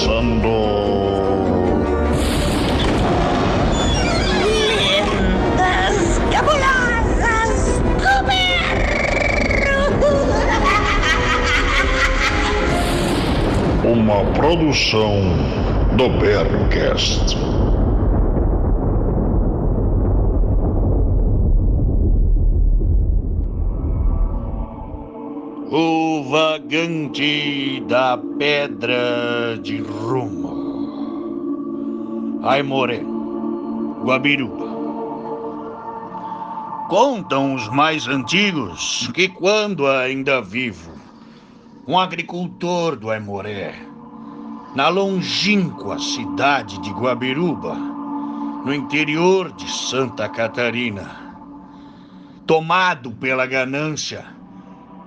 começando. Lendas cabulosas do Berro. Uma produção do Berrocast. Vagante da pedra de rumo. Aimoré, Guabiruba. Contam os mais antigos que quando ainda vivo, um agricultor do Aimoré, na longínqua cidade de Guabiruba, no interior de Santa Catarina, tomado pela ganância,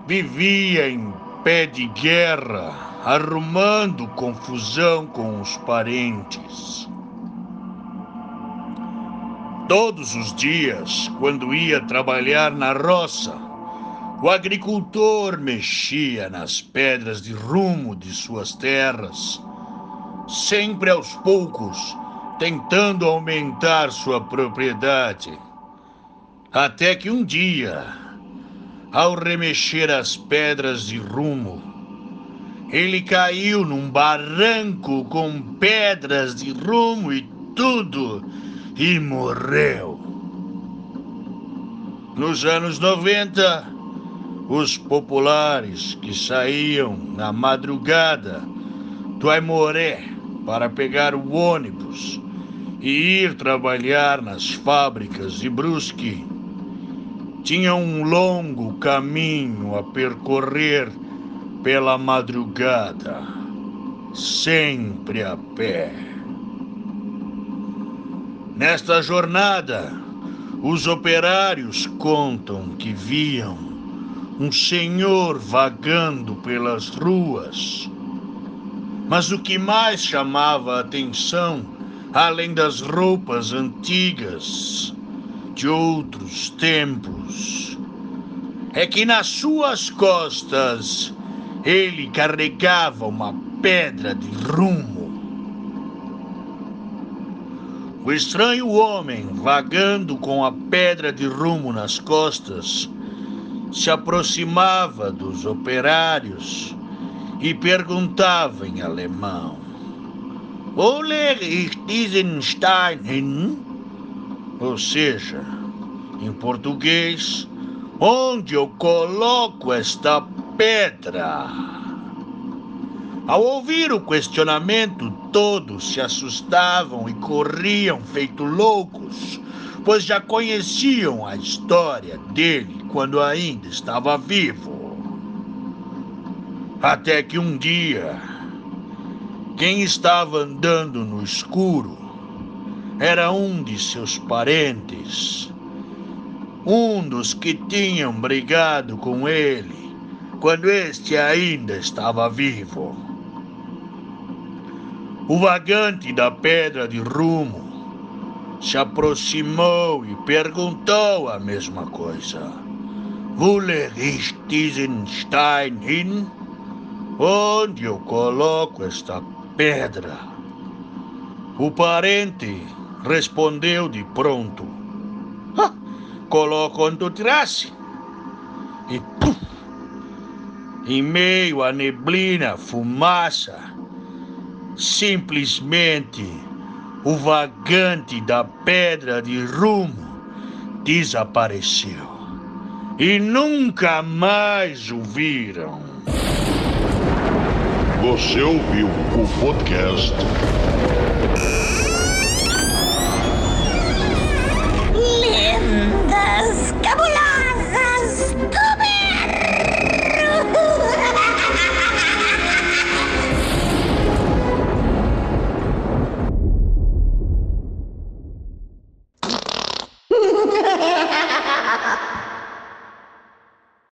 vivia em pé de guerra, arrumando confusão com os parentes. Todos os dias, quando ia trabalhar na roça, o agricultor mexia nas pedras de rumo de suas terras, sempre aos poucos, tentando aumentar sua propriedade. Até que um dia, ao remexer as pedras de rumo, ele caiu num barranco com pedras de rumo e tudo e morreu. Nos anos 90, os populares que saíam na madrugada do Aimoré para pegar o ônibus e ir trabalhar nas fábricas de Brusque tinha um longo caminho a percorrer pela madrugada, sempre a pé. Nesta jornada, os operários contam que viam um senhor vagando pelas ruas. Mas o que mais chamava a atenção, além das roupas antigas, de outros tempos é que nas suas costas ele carregava uma pedra de rumo. O estranho homem, vagando com a pedra de rumo nas costas, se aproximava dos operários e perguntava em alemão: Ole ich diesen Stein hin? Ou seja, em português, onde eu coloco esta pedra? Ao ouvir o questionamento, todos se assustavam e corriam feito loucos, pois já conheciam a história dele quando ainda estava vivo. Até que um dia, quem estava andando no escuro era um de seus parentes, um dos que tinham brigado com ele quando este ainda estava vivo. O vagante da pedra de rumo se aproximou e perguntou a mesma coisa. Wolle ich Stein hin? Onde eu coloco esta pedra? O parente respondeu de pronto. Ah, coloco onde tu tirasse. E puf, em meio à neblina, fumaça, simplesmente o vagante da pedra de rumo desapareceu. E nunca mais o viram. Você ouviu o podcast ha ha ha ha ha